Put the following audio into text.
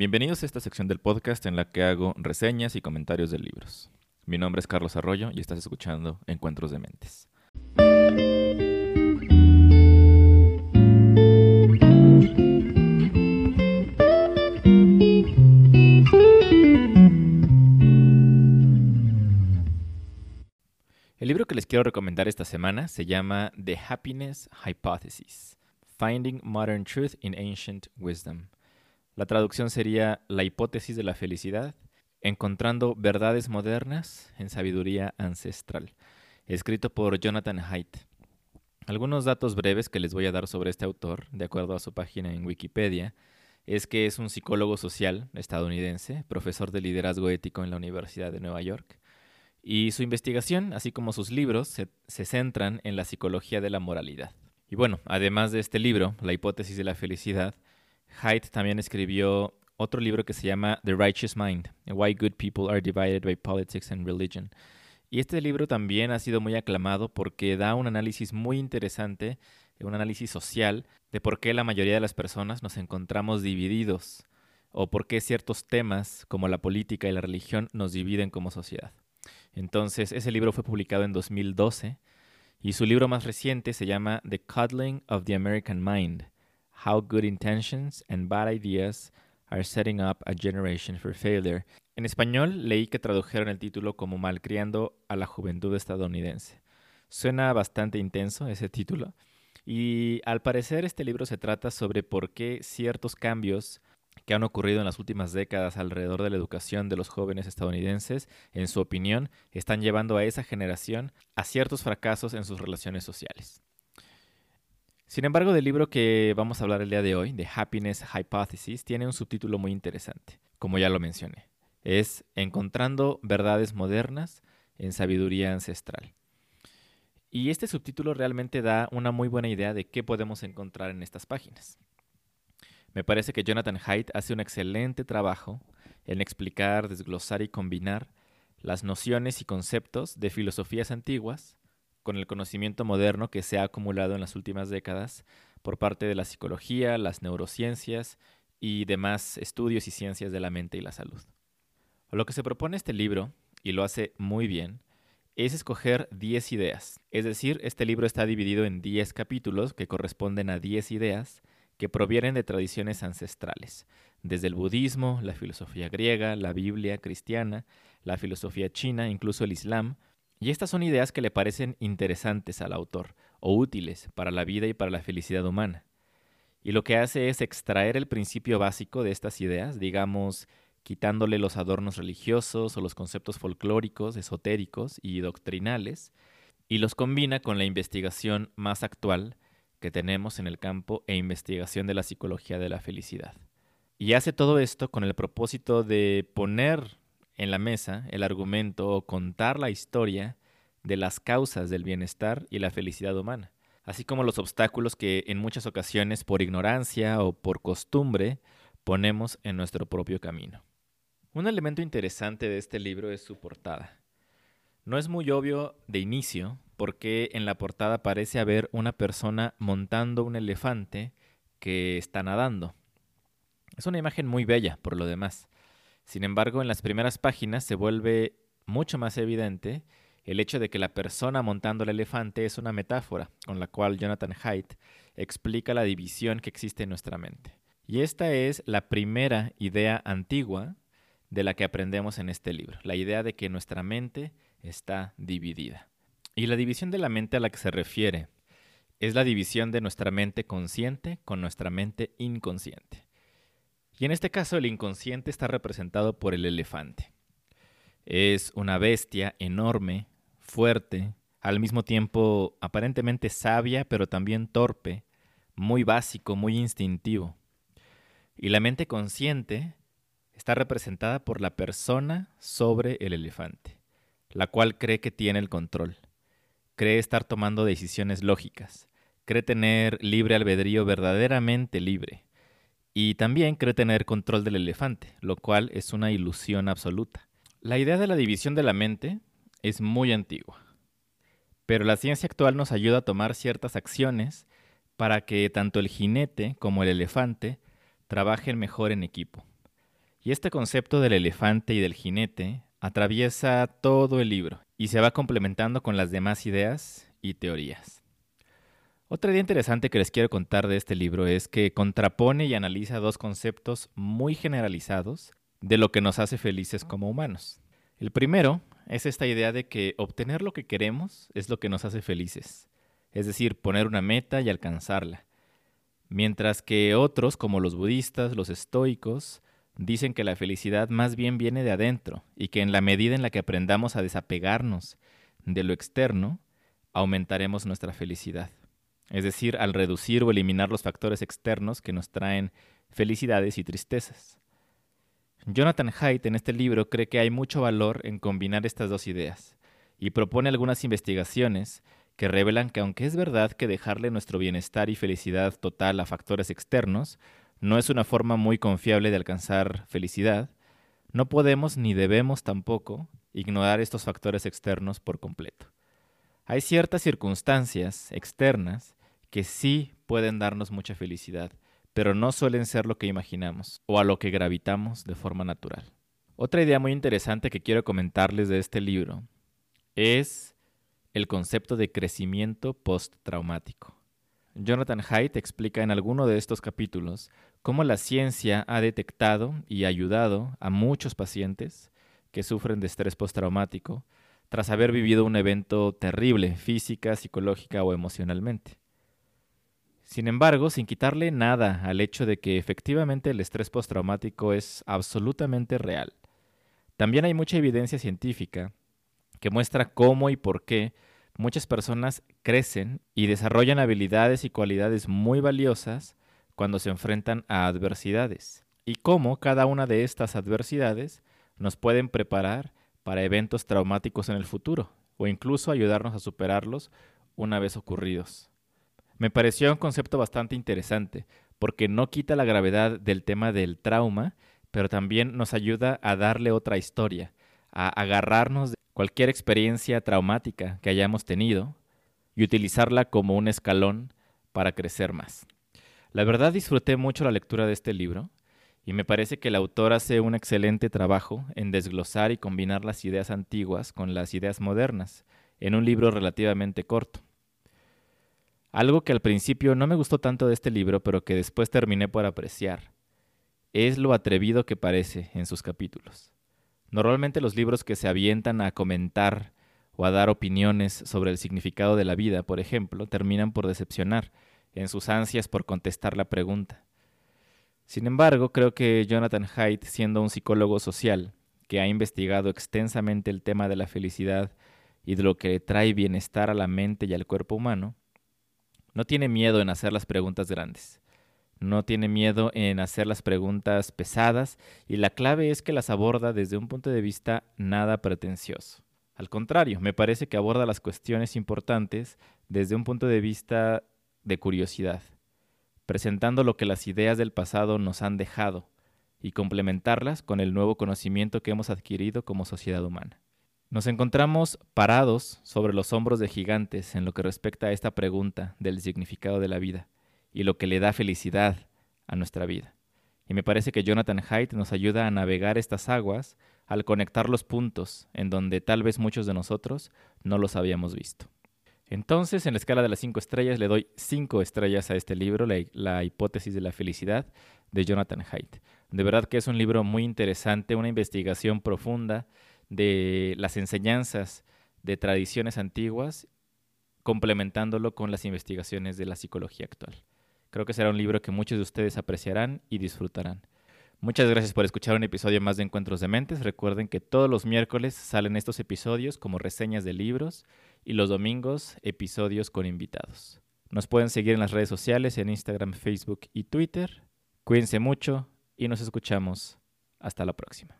Bienvenidos a esta sección del podcast en la que hago reseñas y comentarios de libros. Mi nombre es Carlos Arroyo y estás escuchando Encuentros de Mentes. El libro que les quiero recomendar esta semana se llama The Happiness Hypothesis, Finding Modern Truth in Ancient Wisdom. La traducción sería La hipótesis de la felicidad, encontrando verdades modernas en sabiduría ancestral, escrito por Jonathan Haidt. Algunos datos breves que les voy a dar sobre este autor, de acuerdo a su página en Wikipedia, es que es un psicólogo social estadounidense, profesor de liderazgo ético en la Universidad de Nueva York, y su investigación, así como sus libros, se, centran en la psicología de la moralidad. Y bueno, además de este libro, La hipótesis de la felicidad, Haidt también escribió otro libro que se llama The Righteous Mind, Why Good People Are Divided by Politics and Religion. Y este libro también ha sido muy aclamado porque da un análisis muy interesante, un análisis social, de por qué la mayoría de las personas nos encontramos divididos o por qué ciertos temas como la política y la religión nos dividen como sociedad. Entonces, ese libro fue publicado en 2012 y su libro más reciente se llama The Cuddling of the American Mind, How Good Intentions and Bad Ideas Are Setting Up a Generation for Failure. En español leí que tradujeron el título como Malcriando a la Juventud estadounidense. Suena bastante intenso ese título y al parecer este libro se trata sobre por qué ciertos cambios que han ocurrido en las últimas décadas alrededor de la educación de los jóvenes estadounidenses, en su opinión, están llevando a esa generación a ciertos fracasos en sus relaciones sociales. Sin embargo, del libro que vamos a hablar el día de hoy, The Happiness Hypothesis, tiene un subtítulo muy interesante, como ya lo mencioné. Es Encontrando verdades modernas en sabiduría ancestral. Y este subtítulo realmente da una muy buena idea de qué podemos encontrar en estas páginas. Me parece que Jonathan Haidt hace un excelente trabajo en explicar, desglosar y combinar las nociones y conceptos de filosofías antiguas con el conocimiento moderno que se ha acumulado en las últimas décadas por parte de la psicología, las neurociencias y demás estudios y ciencias de la mente y la salud. Lo que se propone este libro, y lo hace muy bien, es escoger 10 ideas. Es decir, este libro está dividido en 10 capítulos que corresponden a 10 ideas que provienen de tradiciones ancestrales, desde el budismo, la filosofía griega, la Biblia cristiana, la filosofía china, incluso el Islam, y estas son ideas que le parecen interesantes al autor o útiles para la vida y para la felicidad humana. Y lo que hace es extraer el principio básico de estas ideas, digamos, quitándole los adornos religiosos o los conceptos folclóricos, esotéricos y doctrinales, y los combina con la investigación más actual que tenemos en el campo e investigación de la psicología de la felicidad. Y hace todo esto con el propósito de poner en la mesa el argumento o contar la historia de las causas del bienestar y la felicidad humana, así como los obstáculos que en muchas ocasiones por ignorancia o por costumbre ponemos en nuestro propio camino. Un elemento interesante de este libro es su portada. No es muy obvio de inicio, porque en la portada parece haber una persona montando un elefante que está nadando. Es una imagen muy bella, por lo demás. Sin embargo, en las primeras páginas se vuelve mucho más evidente el hecho de que la persona montando el elefante es una metáfora con la cual Jonathan Haidt explica la división que existe en nuestra mente. Y esta es la primera idea antigua de la que aprendemos en este libro, la idea de que nuestra mente está dividida. Y la división de la mente a la que se refiere es la división de nuestra mente consciente con nuestra mente inconsciente. Y en este caso el inconsciente está representado por el elefante. Es una bestia enorme, fuerte, al mismo tiempo aparentemente sabia, pero también torpe, muy básico, muy instintivo. Y la mente consciente está representada por la persona sobre el elefante, la cual cree que tiene el control cree estar tomando decisiones lógicas, cree tener libre albedrío verdaderamente libre y también cree tener control del elefante, lo cual es una ilusión absoluta. La idea de la división de la mente es muy antigua, pero la ciencia actual nos ayuda a tomar ciertas acciones para que tanto el jinete como el elefante trabajen mejor en equipo. Y este concepto del elefante y del jinete atraviesa todo el libro y se va complementando con las demás ideas y teorías. Otra idea interesante que les quiero contar de este libro es que contrapone y analiza dos conceptos muy generalizados de lo que nos hace felices como humanos. El primero es esta idea de que obtener lo que queremos es lo que nos hace felices, es decir, poner una meta y alcanzarla. Mientras que otros, como los budistas, los estoicos, dicen que la felicidad más bien viene de adentro y que en la medida en la que aprendamos a desapegarnos de lo externo, aumentaremos nuestra felicidad es decir, al reducir o eliminar los factores externos que nos traen felicidades y tristezas. Jonathan Haidt en este libro cree que hay mucho valor en combinar estas dos ideas y propone algunas investigaciones que revelan que aunque es verdad que dejarle nuestro bienestar y felicidad total a factores externos no es una forma muy confiable de alcanzar felicidad, no podemos ni debemos tampoco ignorar estos factores externos por completo. Hay ciertas circunstancias externas que sí pueden darnos mucha felicidad, pero no suelen ser lo que imaginamos o a lo que gravitamos de forma natural. Otra idea muy interesante que quiero comentarles de este libro es el concepto de crecimiento post-traumático. Jonathan Haidt explica en alguno de estos capítulos cómo la ciencia ha detectado y ayudado a muchos pacientes que sufren de estrés postraumático tras haber vivido un evento terrible física, psicológica o emocionalmente. Sin embargo, sin quitarle nada al hecho de que efectivamente el estrés postraumático es absolutamente real, también hay mucha evidencia científica que muestra cómo y por qué muchas personas crecen y desarrollan habilidades y cualidades muy valiosas cuando se enfrentan a adversidades, y cómo cada una de estas adversidades nos pueden preparar para eventos traumáticos en el futuro, o incluso ayudarnos a superarlos una vez ocurridos. Me pareció un concepto bastante interesante, porque no quita la gravedad del tema del trauma, pero también nos ayuda a darle otra historia, a agarrarnos de cualquier experiencia traumática que hayamos tenido y utilizarla como un escalón para crecer más. La verdad disfruté mucho la lectura de este libro y me parece que el autor hace un excelente trabajo en desglosar y combinar las ideas antiguas con las ideas modernas en un libro relativamente corto. Algo que al principio no me gustó tanto de este libro, pero que después terminé por apreciar, es lo atrevido que parece en sus capítulos. Normalmente los libros que se avientan a comentar o a dar opiniones sobre el significado de la vida, por ejemplo, terminan por decepcionar en sus ansias por contestar la pregunta. Sin embargo, creo que Jonathan Haidt, siendo un psicólogo social que ha investigado extensamente el tema de la felicidad y de lo que trae bienestar a la mente y al cuerpo humano, no tiene miedo en hacer las preguntas grandes. No tiene miedo en hacer las preguntas pesadas y la clave es que las aborda desde un punto de vista nada pretencioso. Al contrario, me parece que aborda las cuestiones importantes desde un punto de vista de curiosidad, presentando lo que las ideas del pasado nos han dejado y complementarlas con el nuevo conocimiento que hemos adquirido como sociedad humana. Nos encontramos parados sobre los hombros de gigantes en lo que respecta a esta pregunta del significado de la vida y lo que le da felicidad a nuestra vida. Y me parece que Jonathan Haidt nos ayuda a navegar estas aguas al conectar los puntos en donde tal vez muchos de nosotros no los habíamos visto. Entonces, en la escala de las cinco estrellas, le doy cinco estrellas a este libro, la, la, hipótesis de la felicidad, de Jonathan Haidt. De verdad que es un libro muy interesante, una investigación profunda de las enseñanzas de tradiciones antiguas, complementándolo con las investigaciones de la psicología actual. Creo que será un libro que muchos de ustedes apreciarán y disfrutarán. Muchas gracias por escuchar un episodio más de Encuentros de Mentes. Recuerden que todos los miércoles salen estos episodios como reseñas de libros y los domingos episodios con invitados. Nos pueden seguir en las redes sociales, en Instagram, Facebook y Twitter. Cuídense mucho y nos escuchamos. Hasta la próxima.